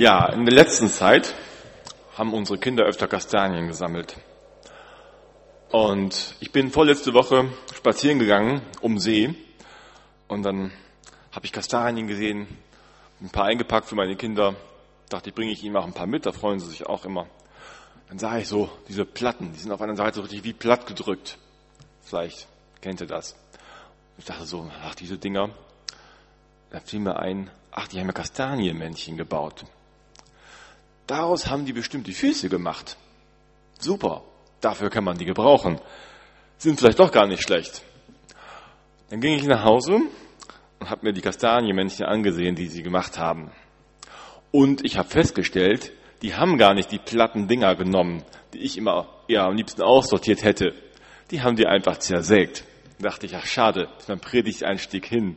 Ja, in der letzten Zeit haben unsere Kinder öfter Kastanien gesammelt. Und ich bin vorletzte Woche spazieren gegangen um See und dann habe ich Kastanien gesehen, ein paar eingepackt für meine Kinder. Dachte ich, bringe ich ihnen auch ein paar mit, da freuen sie sich auch immer. Dann sah ich so diese Platten, die sind auf einer Seite so richtig wie platt gedrückt. Vielleicht kennt ihr das. Ich dachte so, ach diese Dinger. Da fiel mir ein, ach die haben ja Kastanienmännchen gebaut. Daraus haben die bestimmt die Füße gemacht. Super, dafür kann man die gebrauchen. Sind vielleicht doch gar nicht schlecht. Dann ging ich nach Hause und habe mir die Kastanienmännchen angesehen, die sie gemacht haben. Und ich habe festgestellt, die haben gar nicht die platten Dinger genommen, die ich immer eher am liebsten aussortiert hätte. Die haben die einfach zersägt. Da dachte ich, ach schade, ist mein Predigteinstieg hin.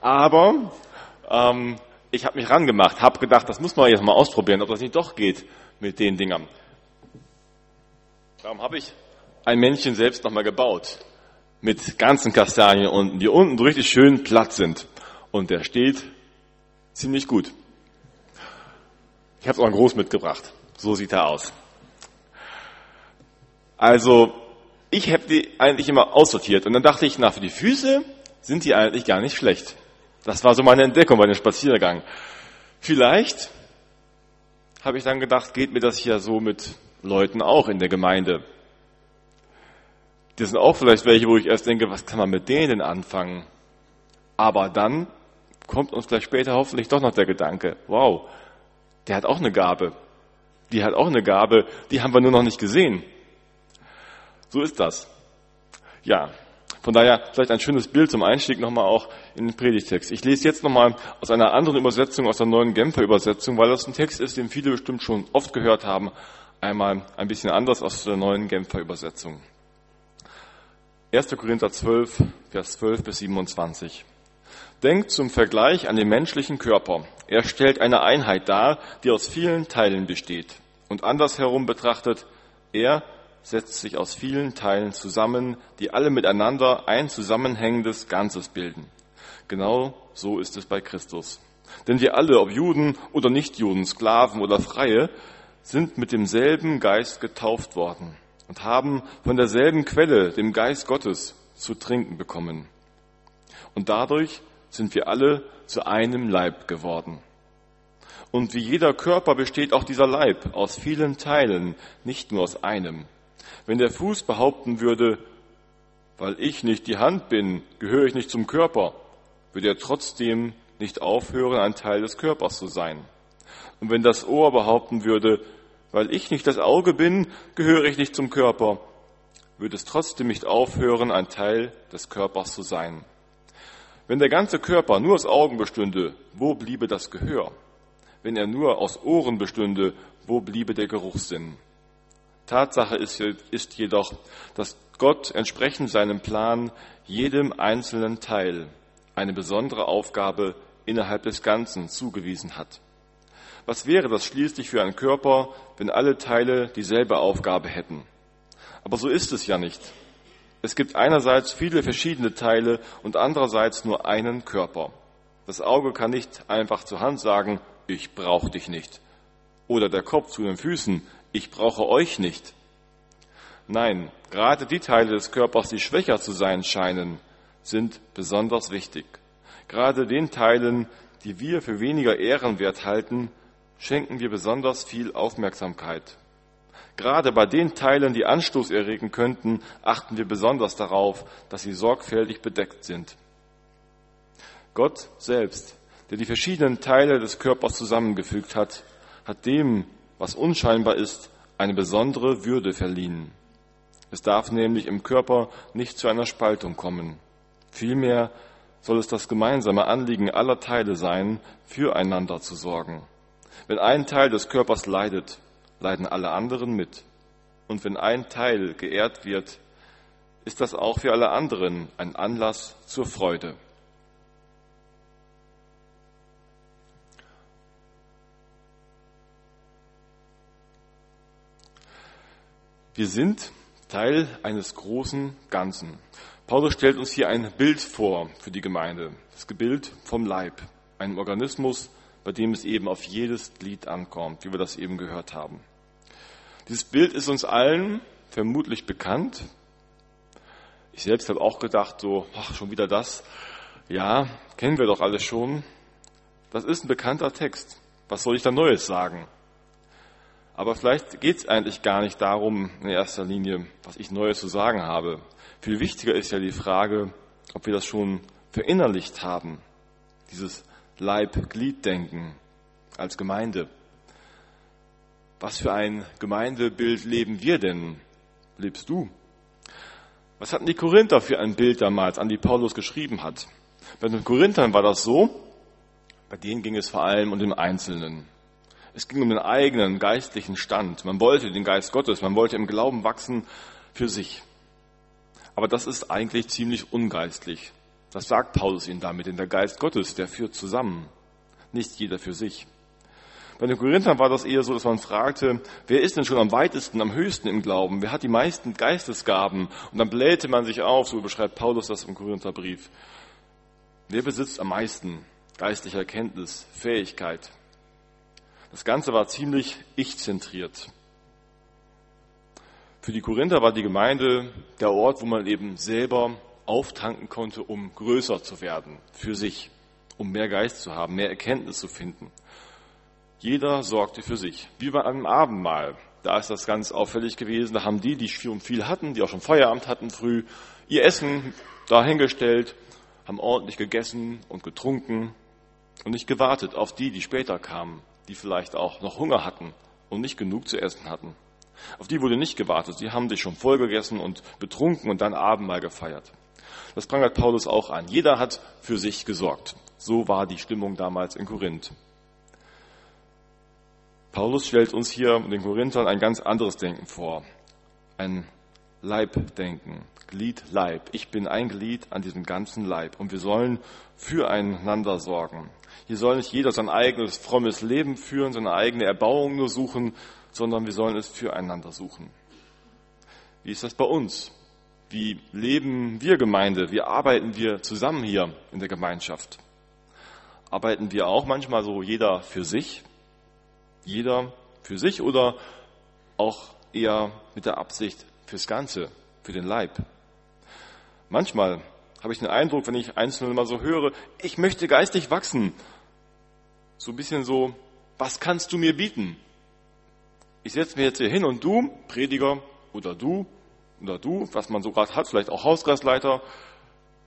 Aber ähm, ich habe mich rangemacht, habe gedacht, das muss man jetzt mal ausprobieren, ob das nicht doch geht mit den Dingern. Darum habe ich ein Männchen selbst nochmal gebaut mit ganzen Kastanien unten, die unten richtig schön platt sind. Und der steht ziemlich gut. Ich habe es auch groß mitgebracht. So sieht er aus. Also, ich habe die eigentlich immer aussortiert. Und dann dachte ich, na, für die Füße sind die eigentlich gar nicht schlecht. Das war so meine Entdeckung bei dem Spaziergang. Vielleicht habe ich dann gedacht, geht mir das hier so mit Leuten auch in der Gemeinde. Das sind auch vielleicht welche, wo ich erst denke, was kann man mit denen anfangen? Aber dann kommt uns vielleicht später hoffentlich doch noch der Gedanke, wow, der hat auch eine Gabe. Die hat auch eine Gabe, die haben wir nur noch nicht gesehen. So ist das. Ja, von daher vielleicht ein schönes Bild zum Einstieg nochmal auch in den Predigtext. Ich lese jetzt nochmal aus einer anderen Übersetzung, aus der neuen Genfer Übersetzung, weil das ein Text ist, den viele bestimmt schon oft gehört haben. Einmal ein bisschen anders aus der neuen Genfer Übersetzung. 1. Korinther 12, Vers 12 bis 27. Denkt zum Vergleich an den menschlichen Körper. Er stellt eine Einheit dar, die aus vielen Teilen besteht. Und andersherum betrachtet, er setzt sich aus vielen Teilen zusammen, die alle miteinander ein zusammenhängendes Ganzes bilden. Genau so ist es bei Christus. Denn wir alle, ob Juden oder Nichtjuden, Sklaven oder Freie, sind mit demselben Geist getauft worden und haben von derselben Quelle, dem Geist Gottes, zu trinken bekommen. Und dadurch sind wir alle zu einem Leib geworden. Und wie jeder Körper besteht auch dieser Leib aus vielen Teilen, nicht nur aus einem. Wenn der Fuß behaupten würde, weil ich nicht die Hand bin, gehöre ich nicht zum Körper, würde er trotzdem nicht aufhören, ein Teil des Körpers zu sein. Und wenn das Ohr behaupten würde, weil ich nicht das Auge bin, gehöre ich nicht zum Körper, würde es trotzdem nicht aufhören, ein Teil des Körpers zu sein. Wenn der ganze Körper nur aus Augen bestünde, wo bliebe das Gehör? Wenn er nur aus Ohren bestünde, wo bliebe der Geruchssinn? Tatsache ist, ist jedoch, dass Gott entsprechend seinem Plan jedem einzelnen Teil eine besondere Aufgabe innerhalb des Ganzen zugewiesen hat. Was wäre das schließlich für ein Körper, wenn alle Teile dieselbe Aufgabe hätten? Aber so ist es ja nicht. Es gibt einerseits viele verschiedene Teile und andererseits nur einen Körper. Das Auge kann nicht einfach zur Hand sagen, ich brauche dich nicht. Oder der Kopf zu den Füßen, ich brauche euch nicht. Nein, gerade die Teile des Körpers, die schwächer zu sein scheinen, sind besonders wichtig. Gerade den Teilen, die wir für weniger ehrenwert halten, schenken wir besonders viel Aufmerksamkeit. Gerade bei den Teilen, die Anstoß erregen könnten, achten wir besonders darauf, dass sie sorgfältig bedeckt sind. Gott selbst, der die verschiedenen Teile des Körpers zusammengefügt hat, hat dem, was unscheinbar ist, eine besondere Würde verliehen. Es darf nämlich im Körper nicht zu einer Spaltung kommen. Vielmehr soll es das gemeinsame Anliegen aller Teile sein, füreinander zu sorgen. Wenn ein Teil des Körpers leidet, leiden alle anderen mit. Und wenn ein Teil geehrt wird, ist das auch für alle anderen ein Anlass zur Freude. Wir sind Teil eines großen Ganzen. Paulus stellt uns hier ein Bild vor für die Gemeinde. Das Bild vom Leib, einem Organismus, bei dem es eben auf jedes Glied ankommt, wie wir das eben gehört haben. Dieses Bild ist uns allen vermutlich bekannt. Ich selbst habe auch gedacht, so, ach, schon wieder das. Ja, kennen wir doch alles schon. Das ist ein bekannter Text. Was soll ich da Neues sagen? Aber vielleicht geht es eigentlich gar nicht darum, in erster Linie, was ich Neues zu sagen habe. Viel wichtiger ist ja die Frage, ob wir das schon verinnerlicht haben, dieses Leib-Glied-Denken als Gemeinde. Was für ein Gemeindebild leben wir denn? Lebst du? Was hatten die Korinther für ein Bild damals, an die Paulus geschrieben hat? Bei den Korinthern war das so, bei denen ging es vor allem um den Einzelnen. Es ging um den eigenen geistlichen Stand. Man wollte den Geist Gottes, man wollte im Glauben wachsen für sich. Aber das ist eigentlich ziemlich ungeistlich. Das sagt Paulus ihnen damit, denn der Geist Gottes, der führt zusammen, nicht jeder für sich. Bei den Korinthern war das eher so, dass man fragte, wer ist denn schon am weitesten, am höchsten im Glauben? Wer hat die meisten Geistesgaben? Und dann blähte man sich auf, so beschreibt Paulus das im Korintherbrief. Wer besitzt am meisten geistliche Erkenntnis, Fähigkeit? Das Ganze war ziemlich ich-zentriert. Für die Korinther war die Gemeinde der Ort, wo man eben selber auftanken konnte, um größer zu werden, für sich, um mehr Geist zu haben, mehr Erkenntnis zu finden. Jeder sorgte für sich, wie bei einem Abendmahl. Da ist das ganz auffällig gewesen. Da haben die, die schon viel hatten, die auch schon Feierabend hatten früh, ihr Essen dahingestellt, haben ordentlich gegessen und getrunken und nicht gewartet auf die, die später kamen, die vielleicht auch noch Hunger hatten und nicht genug zu essen hatten. Auf die wurde nicht gewartet. Sie haben sich schon voll gegessen und betrunken und dann Abendmahl gefeiert. Das prangert Paulus auch an. Jeder hat für sich gesorgt. So war die Stimmung damals in Korinth. Paulus stellt uns hier den Korinthern ein ganz anderes Denken vor. Ein Leibdenken. Glied, Leib. Ich bin ein Glied an diesem ganzen Leib. Und wir sollen füreinander sorgen. Hier soll nicht jeder sein eigenes frommes Leben führen, seine eigene Erbauung nur suchen, sondern wir sollen es füreinander suchen. Wie ist das bei uns? Wie leben wir Gemeinde? Wie arbeiten wir zusammen hier in der Gemeinschaft? Arbeiten wir auch manchmal so jeder für sich? Jeder für sich oder auch eher mit der Absicht fürs Ganze, für den Leib? Manchmal habe ich den Eindruck, wenn ich Einzelne mal so höre, ich möchte geistig wachsen. So ein bisschen so, was kannst du mir bieten? Ich setze mir jetzt hier hin und du, Prediger oder du oder du, was man so gerade hat, vielleicht auch Hausgastleiter,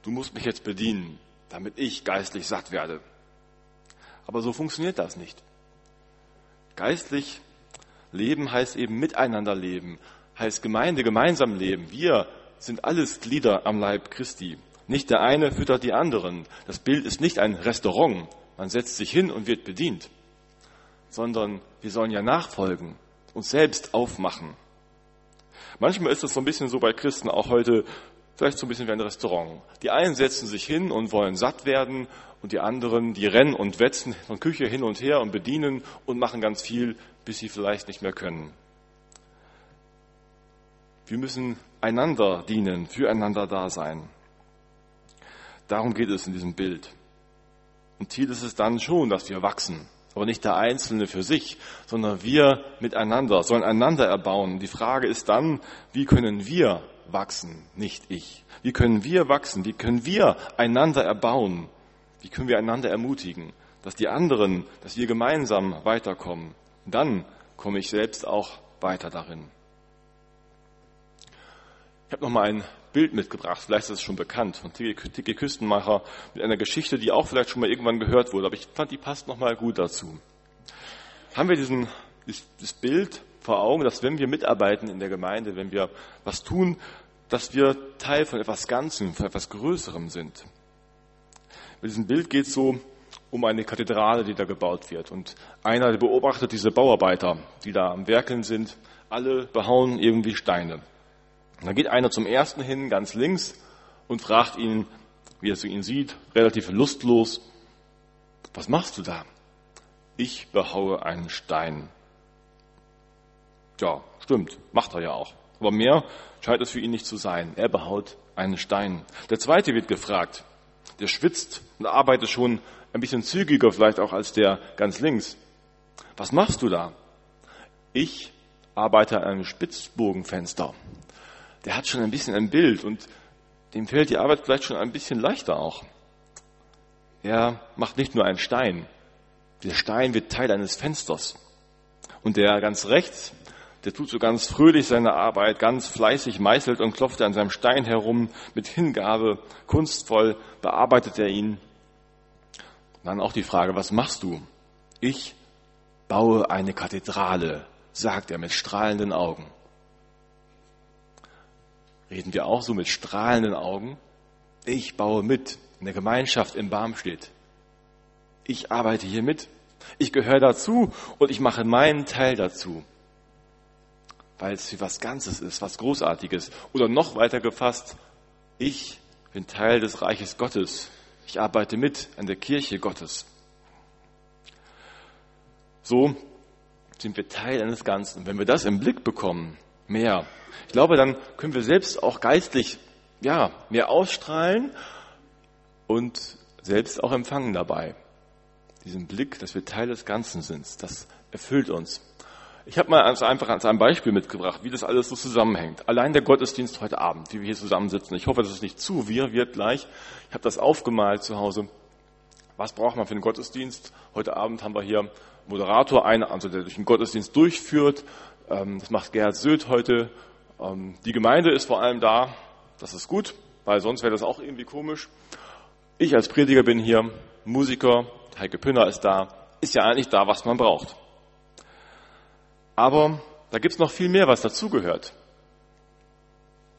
du musst mich jetzt bedienen, damit ich geistlich satt werde. Aber so funktioniert das nicht. Geistlich leben heißt eben miteinander leben, heißt Gemeinde gemeinsam leben. Wir sind alles Glieder am Leib Christi. Nicht der eine füttert die anderen. Das Bild ist nicht ein Restaurant. Man setzt sich hin und wird bedient. Sondern wir sollen ja nachfolgen, uns selbst aufmachen. Manchmal ist es so ein bisschen so bei Christen auch heute, vielleicht so ein bisschen wie ein Restaurant. Die einen setzen sich hin und wollen satt werden und die anderen, die rennen und wetzen von Küche hin und her und bedienen und machen ganz viel, bis sie vielleicht nicht mehr können. Wir müssen einander dienen, füreinander da sein. Darum geht es in diesem Bild. Und Ziel ist es dann schon, dass wir wachsen. Aber nicht der Einzelne für sich, sondern wir miteinander, sollen einander erbauen. Die Frage ist dann, wie können wir wachsen, nicht ich? Wie können wir wachsen? Wie können wir einander erbauen? Wie können wir einander ermutigen, dass die anderen, dass wir gemeinsam weiterkommen? Dann komme ich selbst auch weiter darin. Ich habe noch mal ein Bild mitgebracht, vielleicht ist es schon bekannt, von Tiki Küstenmacher, mit einer Geschichte, die auch vielleicht schon mal irgendwann gehört wurde, aber ich fand, die passt noch mal gut dazu. Haben wir diesen, das Bild vor Augen, dass wenn wir mitarbeiten in der Gemeinde, wenn wir was tun, dass wir Teil von etwas Ganzem, von etwas Größerem sind. Mit diesem Bild geht es so um eine Kathedrale, die da gebaut wird. Und einer beobachtet diese Bauarbeiter, die da am Werkeln sind. Alle behauen irgendwie Steine. Dann geht einer zum ersten hin, ganz links, und fragt ihn, wie er zu ihn sieht, relativ lustlos, was machst du da? Ich behaue einen Stein. Ja, stimmt, macht er ja auch. Aber mehr scheint es für ihn nicht zu sein. Er behaut einen Stein. Der zweite wird gefragt. Der schwitzt und arbeitet schon ein bisschen zügiger vielleicht auch als der ganz links. Was machst du da? Ich arbeite an einem Spitzbogenfenster. Der hat schon ein bisschen ein Bild und dem fällt die Arbeit vielleicht schon ein bisschen leichter auch. Er macht nicht nur einen Stein. Der Stein wird Teil eines Fensters. Und der ganz rechts, der tut so ganz fröhlich seine Arbeit, ganz fleißig meißelt und klopft an seinem Stein herum, mit Hingabe, kunstvoll bearbeitet er ihn. Dann auch die Frage, was machst du? Ich baue eine Kathedrale, sagt er mit strahlenden Augen. Reden wir auch so mit strahlenden Augen? Ich baue mit in der Gemeinschaft in Barmstedt. Ich arbeite hier mit. Ich gehöre dazu und ich mache meinen Teil dazu. Weil es wie was Ganzes ist, was Großartiges. Oder noch weiter gefasst, ich bin Teil des Reiches Gottes. Ich arbeite mit an der Kirche Gottes. So sind wir Teil eines Ganzen. Wenn wir das im Blick bekommen, mehr, ich glaube, dann können wir selbst auch geistlich, ja, mehr ausstrahlen und selbst auch empfangen dabei. Diesen Blick, dass wir Teil des Ganzen sind, das erfüllt uns. Ich habe mal einfach als ein Beispiel mitgebracht, wie das alles so zusammenhängt. Allein der Gottesdienst heute Abend, wie wir hier zusammensitzen. Ich hoffe, dass es nicht zu wir wird gleich. Ich habe das aufgemalt zu Hause. Was braucht man für den Gottesdienst? Heute Abend haben wir hier Moderator, einen, also der durch den Gottesdienst durchführt. Ähm, das macht Gerhard Söth heute. Ähm, die Gemeinde ist vor allem da. Das ist gut, weil sonst wäre das auch irgendwie komisch. Ich als Prediger bin hier, Musiker, Heike Pünner ist da, ist ja eigentlich da, was man braucht. Aber da gibt's noch viel mehr, was dazugehört.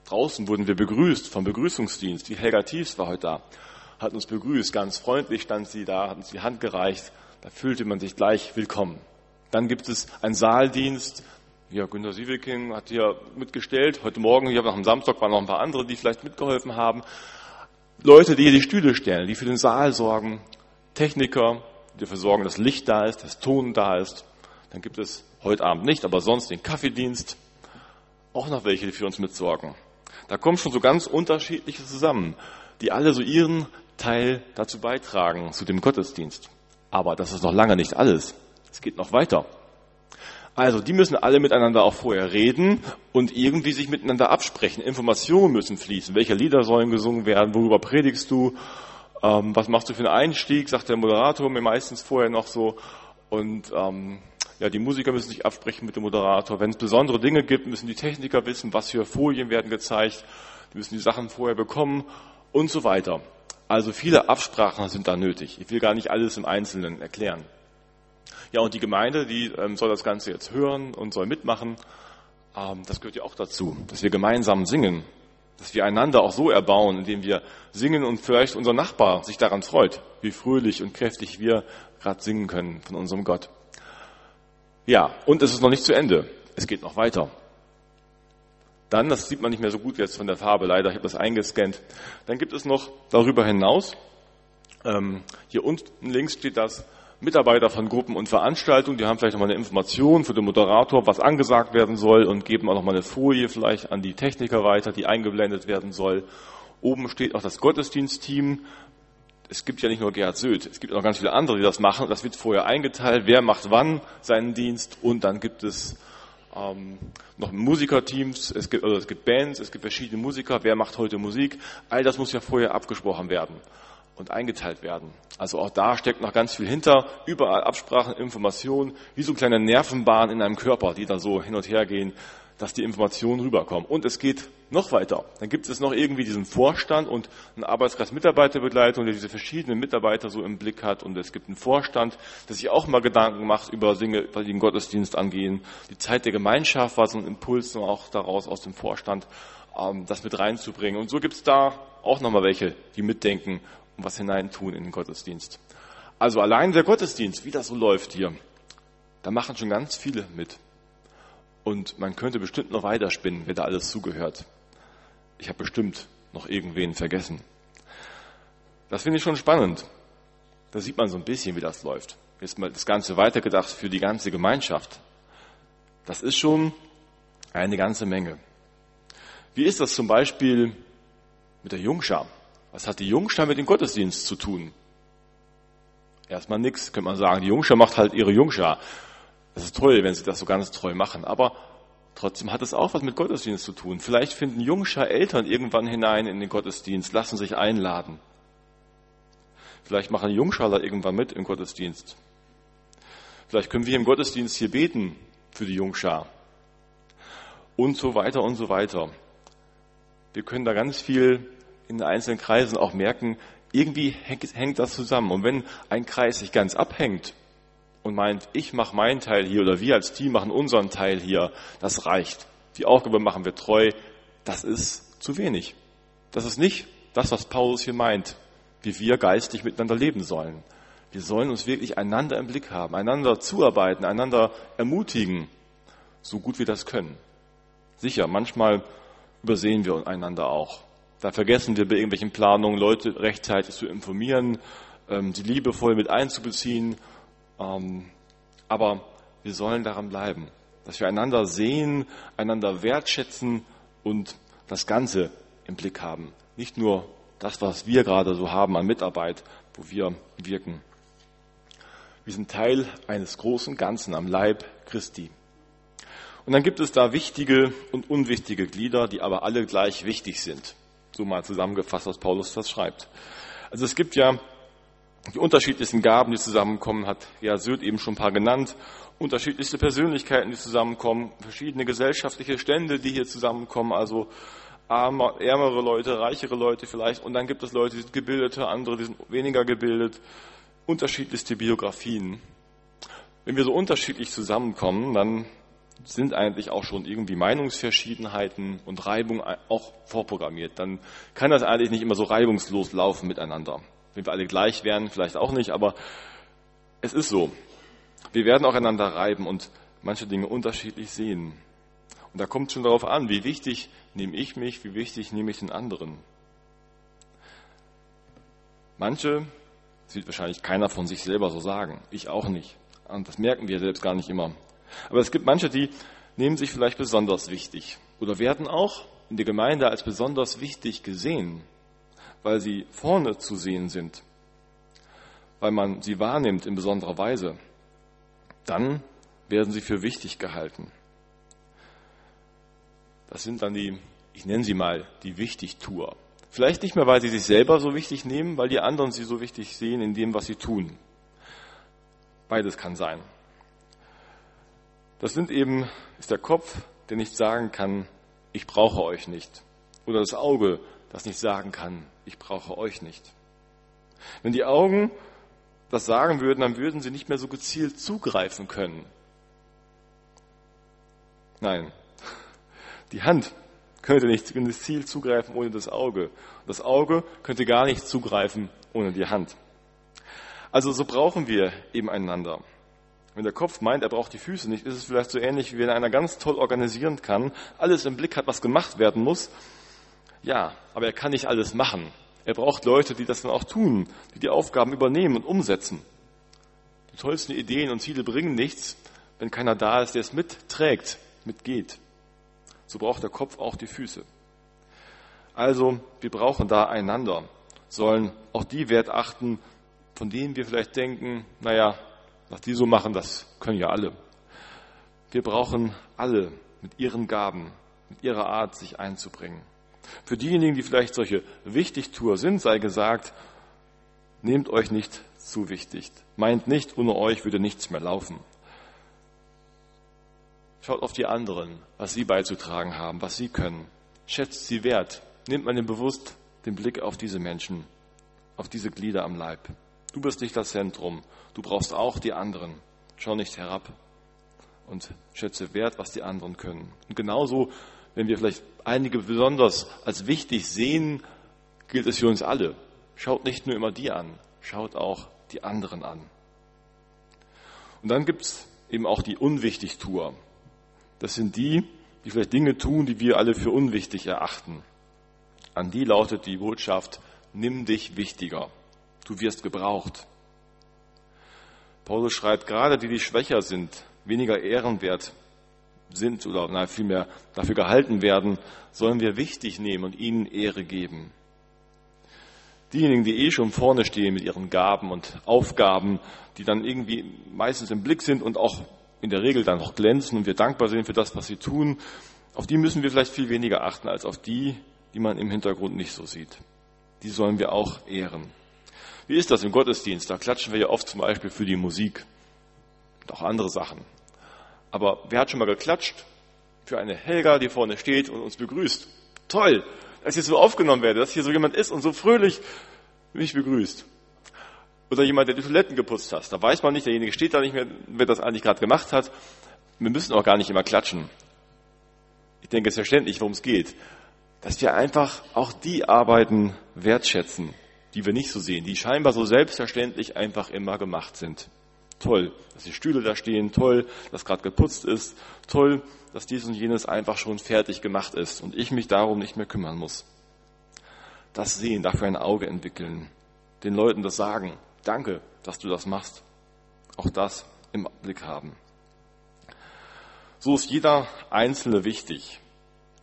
Draußen wurden wir begrüßt vom Begrüßungsdienst. Die Helga Tiefs war heute da, hat uns begrüßt, ganz freundlich stand sie da, hat uns die Hand gereicht. Da fühlte man sich gleich willkommen. Dann gibt es einen Saaldienst. Ja, Günter Sievelking hat hier mitgestellt. Heute Morgen, hier am Samstag waren noch ein paar andere, die vielleicht mitgeholfen haben. Leute, die hier die Stühle stellen, die für den Saal sorgen, Techniker, die dafür sorgen, dass Licht da ist, dass Ton da ist. Dann gibt es heute Abend nicht, aber sonst den Kaffeedienst. Auch noch welche, die für uns mitsorgen. Da kommen schon so ganz unterschiedliche zusammen, die alle so ihren Teil dazu beitragen, zu dem Gottesdienst. Aber das ist noch lange nicht alles. Es geht noch weiter. Also, die müssen alle miteinander auch vorher reden und irgendwie sich miteinander absprechen. Informationen müssen fließen. Welche Lieder sollen gesungen werden? Worüber predigst du? Ähm, was machst du für einen Einstieg? Sagt der Moderator mir meistens vorher noch so. Und ähm, ja, die Musiker müssen sich absprechen mit dem Moderator. Wenn es besondere Dinge gibt, müssen die Techniker wissen, was für Folien werden gezeigt. Die müssen die Sachen vorher bekommen und so weiter. Also viele Absprachen sind da nötig. Ich will gar nicht alles im Einzelnen erklären. Ja, und die Gemeinde, die ähm, soll das Ganze jetzt hören und soll mitmachen. Ähm, das gehört ja auch dazu, dass wir gemeinsam singen, dass wir einander auch so erbauen, indem wir singen und vielleicht unser Nachbar sich daran freut, wie fröhlich und kräftig wir gerade singen können von unserem Gott. Ja, und es ist noch nicht zu Ende. Es geht noch weiter. Dann, das sieht man nicht mehr so gut jetzt von der Farbe, leider, ich habe das eingescannt. Dann gibt es noch darüber hinaus, ähm, hier unten links steht das, Mitarbeiter von Gruppen und Veranstaltungen, die haben vielleicht nochmal eine Information für den Moderator, was angesagt werden soll und geben auch nochmal eine Folie vielleicht an die Techniker weiter, die eingeblendet werden soll. Oben steht auch das Gottesdienstteam. Es gibt ja nicht nur Gerhard Söth, es gibt auch ganz viele andere, die das machen. Das wird vorher eingeteilt, wer macht wann seinen Dienst und dann gibt es ähm, noch Musikerteams, es gibt, also es gibt Bands, es gibt verschiedene Musiker, wer macht heute Musik. All das muss ja vorher abgesprochen werden und eingeteilt werden. Also auch da steckt noch ganz viel hinter. Überall Absprachen, Informationen, wie so kleine Nervenbahnen in einem Körper, die da so hin und her gehen, dass die Informationen rüberkommen. Und es geht noch weiter. Dann gibt es noch irgendwie diesen Vorstand und einen Arbeitskreis Mitarbeiterbegleitung, der diese verschiedenen Mitarbeiter so im Blick hat. Und es gibt einen Vorstand, der sich auch mal Gedanken macht über Dinge, die den Gottesdienst angehen. Die Zeit der Gemeinschaft war so ein Impuls auch daraus aus dem Vorstand, ähm, das mit reinzubringen. Und so gibt es da auch nochmal welche, die mitdenken und was hineintun in den Gottesdienst. Also allein der Gottesdienst, wie das so läuft hier, da machen schon ganz viele mit. Und man könnte bestimmt noch weiterspinnen, wer da alles zugehört. Ich habe bestimmt noch irgendwen vergessen. Das finde ich schon spannend. Da sieht man so ein bisschen, wie das läuft. Jetzt mal das Ganze weitergedacht für die ganze Gemeinschaft. Das ist schon eine ganze Menge. Wie ist das zum Beispiel mit der Jungschar? Was hat die Jungschar mit dem Gottesdienst zu tun? Erstmal nichts, könnte man sagen. Die Jungschar macht halt ihre Jungschar. Das ist toll, wenn sie das so ganz treu machen. Aber trotzdem hat es auch was mit Gottesdienst zu tun. Vielleicht finden Jungschar Eltern irgendwann hinein in den Gottesdienst, lassen sich einladen. Vielleicht machen Jungschaler irgendwann mit im Gottesdienst. Vielleicht können wir im Gottesdienst hier beten für die Jungschar. Und so weiter und so weiter. Wir können da ganz viel in den einzelnen Kreisen auch merken, irgendwie hängt das zusammen. Und wenn ein Kreis sich ganz abhängt und meint, ich mache meinen Teil hier oder wir als Team machen unseren Teil hier, das reicht. Die Aufgabe machen wir treu, das ist zu wenig. Das ist nicht das, was Paulus hier meint, wie wir geistig miteinander leben sollen. Wir sollen uns wirklich einander im Blick haben, einander zuarbeiten, einander ermutigen, so gut wir das können. Sicher, manchmal übersehen wir einander auch. Da vergessen wir bei irgendwelchen Planungen, Leute rechtzeitig zu informieren, ähm, sie liebevoll mit einzubeziehen. Ähm, aber wir sollen daran bleiben, dass wir einander sehen, einander wertschätzen und das Ganze im Blick haben. Nicht nur das, was wir gerade so haben an Mitarbeit, wo wir wirken. Wir sind Teil eines großen Ganzen am Leib Christi. Und dann gibt es da wichtige und unwichtige Glieder, die aber alle gleich wichtig sind. So mal zusammengefasst, was Paulus das schreibt. Also es gibt ja die unterschiedlichsten Gaben, die zusammenkommen, hat ja Söd eben schon ein paar genannt. Unterschiedlichste Persönlichkeiten, die zusammenkommen, verschiedene gesellschaftliche Stände, die hier zusammenkommen, also armer, ärmere Leute, reichere Leute vielleicht. Und dann gibt es Leute, die sind gebildete, andere, die sind weniger gebildet. Unterschiedlichste Biografien. Wenn wir so unterschiedlich zusammenkommen, dann sind eigentlich auch schon irgendwie Meinungsverschiedenheiten und Reibung auch vorprogrammiert. Dann kann das eigentlich nicht immer so reibungslos laufen miteinander. Wenn wir alle gleich wären, vielleicht auch nicht, aber es ist so. Wir werden auch einander reiben und manche Dinge unterschiedlich sehen. Und da kommt schon darauf an, wie wichtig nehme ich mich, wie wichtig nehme ich den anderen. Manche sieht wahrscheinlich keiner von sich selber so sagen. Ich auch nicht. Und das merken wir selbst gar nicht immer. Aber es gibt manche, die nehmen sich vielleicht besonders wichtig oder werden auch in der Gemeinde als besonders wichtig gesehen, weil sie vorne zu sehen sind, weil man sie wahrnimmt in besonderer Weise. Dann werden sie für wichtig gehalten. Das sind dann die, ich nenne sie mal, die Wichtigtour. Vielleicht nicht mehr, weil sie sich selber so wichtig nehmen, weil die anderen sie so wichtig sehen in dem, was sie tun. Beides kann sein. Das sind eben, ist der Kopf, der nicht sagen kann, ich brauche euch nicht. Oder das Auge, das nicht sagen kann, ich brauche euch nicht. Wenn die Augen das sagen würden, dann würden sie nicht mehr so gezielt zugreifen können. Nein, die Hand könnte nicht gezielt zugreifen ohne das Auge. Das Auge könnte gar nicht zugreifen ohne die Hand. Also so brauchen wir eben einander. Wenn der Kopf meint, er braucht die Füße nicht, ist es vielleicht so ähnlich, wie wenn einer ganz toll organisieren kann, alles im Blick hat, was gemacht werden muss. Ja, aber er kann nicht alles machen. Er braucht Leute, die das dann auch tun, die die Aufgaben übernehmen und umsetzen. Die tollsten Ideen und Ziele bringen nichts, wenn keiner da ist, der es mitträgt, mitgeht. So braucht der Kopf auch die Füße. Also, wir brauchen da einander, sollen auch die Wert achten, von denen wir vielleicht denken, naja, was die so machen, das können ja alle. Wir brauchen alle mit ihren Gaben, mit ihrer Art, sich einzubringen. Für diejenigen, die vielleicht solche Wichtigtour sind, sei gesagt, nehmt euch nicht zu wichtig. Meint nicht, ohne euch würde nichts mehr laufen. Schaut auf die anderen, was sie beizutragen haben, was sie können. Schätzt sie wert. Nehmt man bewusst den Blick auf diese Menschen, auf diese Glieder am Leib. Du bist nicht das Zentrum. Du brauchst auch die anderen. Schau nicht herab und schätze wert, was die anderen können. Und genauso, wenn wir vielleicht einige besonders als wichtig sehen, gilt es für uns alle. Schaut nicht nur immer die an, schaut auch die anderen an. Und dann gibt's eben auch die Unwichtig-Tour. Das sind die, die vielleicht Dinge tun, die wir alle für unwichtig erachten. An die lautet die Botschaft, nimm dich wichtiger. Du wirst gebraucht. Paulus schreibt, gerade die, die schwächer sind, weniger ehrenwert sind oder na, vielmehr dafür gehalten werden, sollen wir wichtig nehmen und ihnen Ehre geben. Diejenigen, die eh schon vorne stehen mit ihren Gaben und Aufgaben, die dann irgendwie meistens im Blick sind und auch in der Regel dann noch glänzen und wir dankbar sind für das, was sie tun, auf die müssen wir vielleicht viel weniger achten als auf die, die man im Hintergrund nicht so sieht. Die sollen wir auch ehren. Wie ist das im Gottesdienst? Da klatschen wir ja oft zum Beispiel für die Musik und auch andere Sachen. Aber wer hat schon mal geklatscht für eine Helga, die vorne steht und uns begrüßt? Toll, dass ich so aufgenommen werde, dass hier so jemand ist und so fröhlich mich begrüßt. Oder jemand, der die Toiletten geputzt hat. Da weiß man nicht, derjenige steht da nicht mehr, wer das eigentlich gerade gemacht hat. Wir müssen auch gar nicht immer klatschen. Ich denke, es ist verständlich, worum es geht. Dass wir einfach auch die Arbeiten wertschätzen, die wir nicht so sehen, die scheinbar so selbstverständlich einfach immer gemacht sind. Toll, dass die Stühle da stehen, toll, dass gerade geputzt ist, toll, dass dies und jenes einfach schon fertig gemacht ist und ich mich darum nicht mehr kümmern muss. Das sehen, dafür ein Auge entwickeln, den Leuten das sagen, danke, dass du das machst. Auch das im Blick haben. So ist jeder Einzelne wichtig.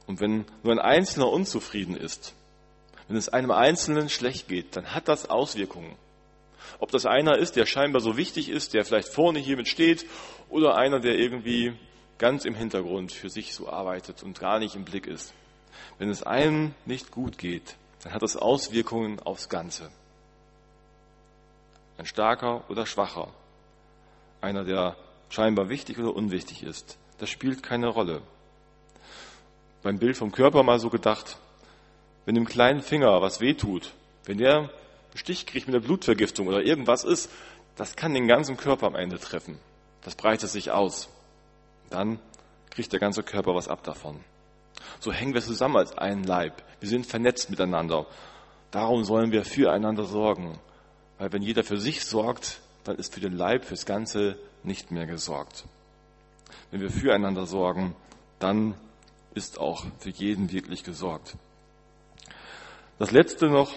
Und wenn nur ein Einzelner unzufrieden ist, wenn es einem Einzelnen schlecht geht, dann hat das Auswirkungen. Ob das einer ist, der scheinbar so wichtig ist, der vielleicht vorne hier mit steht, oder einer, der irgendwie ganz im Hintergrund für sich so arbeitet und gar nicht im Blick ist. Wenn es einem nicht gut geht, dann hat das Auswirkungen aufs Ganze. Ein starker oder schwacher, einer, der scheinbar wichtig oder unwichtig ist, das spielt keine Rolle. Beim Bild vom Körper mal so gedacht, wenn dem kleinen Finger was wehtut, wenn der einen Stich kriegt mit einer Blutvergiftung oder irgendwas ist, das kann den ganzen Körper am Ende treffen. Das breitet sich aus. Dann kriegt der ganze Körper was ab davon. So hängen wir zusammen als ein Leib. Wir sind vernetzt miteinander. Darum sollen wir füreinander sorgen. Weil wenn jeder für sich sorgt, dann ist für den Leib, fürs Ganze nicht mehr gesorgt. Wenn wir füreinander sorgen, dann ist auch für jeden wirklich gesorgt. Das letzte noch.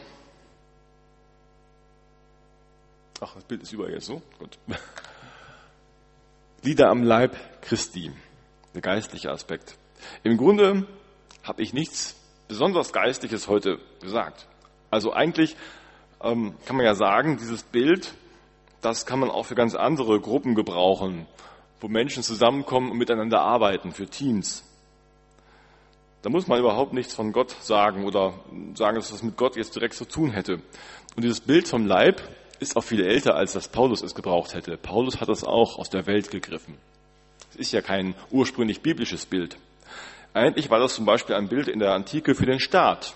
Ach, das Bild ist überall jetzt so. Gut. Lieder am Leib Christi. Der geistliche Aspekt. Im Grunde habe ich nichts besonders Geistliches heute gesagt. Also eigentlich ähm, kann man ja sagen, dieses Bild, das kann man auch für ganz andere Gruppen gebrauchen, wo Menschen zusammenkommen und miteinander arbeiten, für Teams. Da muss man überhaupt nichts von Gott sagen oder sagen, dass das mit Gott jetzt direkt zu tun hätte. Und dieses Bild vom Leib ist auch viel älter, als das Paulus es gebraucht hätte. Paulus hat das auch aus der Welt gegriffen. Es ist ja kein ursprünglich biblisches Bild. Eigentlich war das zum Beispiel ein Bild in der Antike für den Staat.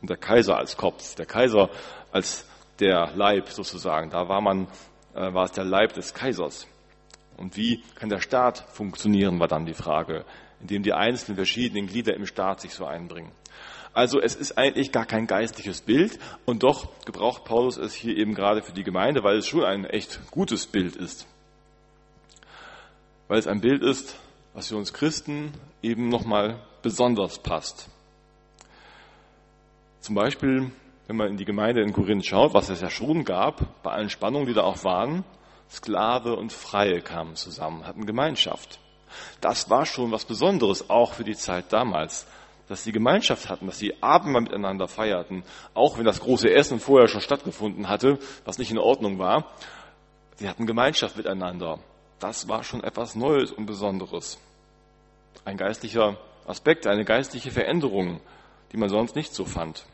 Und der Kaiser als Kopf, der Kaiser als der Leib sozusagen. Da war man, äh, war es der Leib des Kaisers. Und wie kann der Staat funktionieren, war dann die Frage in dem die einzelnen verschiedenen Glieder im Staat sich so einbringen. Also es ist eigentlich gar kein geistliches Bild und doch gebraucht Paulus es hier eben gerade für die Gemeinde, weil es schon ein echt gutes Bild ist. Weil es ein Bild ist, was für uns Christen eben nochmal besonders passt. Zum Beispiel, wenn man in die Gemeinde in Korinth schaut, was es ja schon gab, bei allen Spannungen, die da auch waren, Sklave und Freie kamen zusammen, hatten Gemeinschaft. Das war schon was Besonderes, auch für die Zeit damals, dass sie Gemeinschaft hatten, dass sie Abendmahl miteinander feierten, auch wenn das große Essen vorher schon stattgefunden hatte, was nicht in Ordnung war. Sie hatten Gemeinschaft miteinander. Das war schon etwas Neues und Besonderes. Ein geistlicher Aspekt, eine geistliche Veränderung, die man sonst nicht so fand.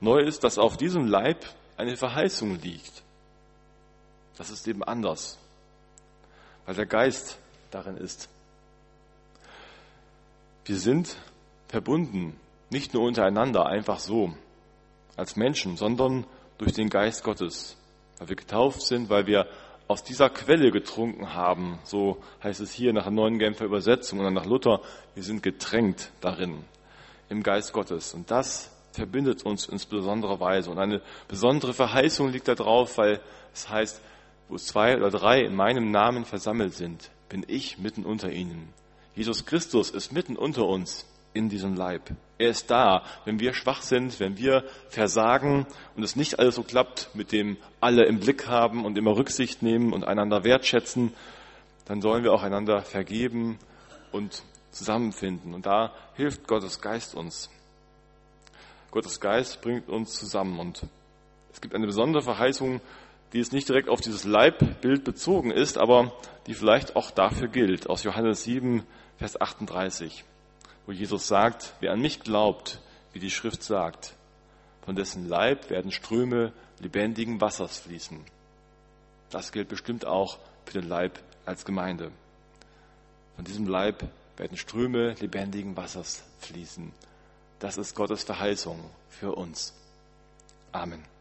Neu ist, dass auf diesem Leib eine Verheißung liegt. Das ist eben anders, weil der Geist darin ist. Wir sind verbunden, nicht nur untereinander, einfach so, als Menschen, sondern durch den Geist Gottes, weil wir getauft sind, weil wir aus dieser Quelle getrunken haben. So heißt es hier nach der neuen Genfer Übersetzung und nach Luther, wir sind getränkt darin, im Geist Gottes. Und das verbindet uns in besonderer Weise. Und eine besondere Verheißung liegt da drauf, weil es heißt, wo zwei oder drei in meinem Namen versammelt sind, bin ich mitten unter ihnen. Jesus Christus ist mitten unter uns in diesem Leib. Er ist da, wenn wir schwach sind, wenn wir versagen und es nicht alles so klappt, mit dem alle im Blick haben und immer Rücksicht nehmen und einander wertschätzen, dann sollen wir auch einander vergeben und zusammenfinden. Und da hilft Gottes Geist uns. Gottes Geist bringt uns zusammen. Und es gibt eine besondere Verheißung, die es nicht direkt auf dieses Leibbild bezogen ist, aber die vielleicht auch dafür gilt, aus Johannes 7, Vers 38, wo Jesus sagt, wer an mich glaubt, wie die Schrift sagt, von dessen Leib werden Ströme lebendigen Wassers fließen. Das gilt bestimmt auch für den Leib als Gemeinde. Von diesem Leib werden Ströme lebendigen Wassers fließen. Das ist Gottes Verheißung für uns. Amen.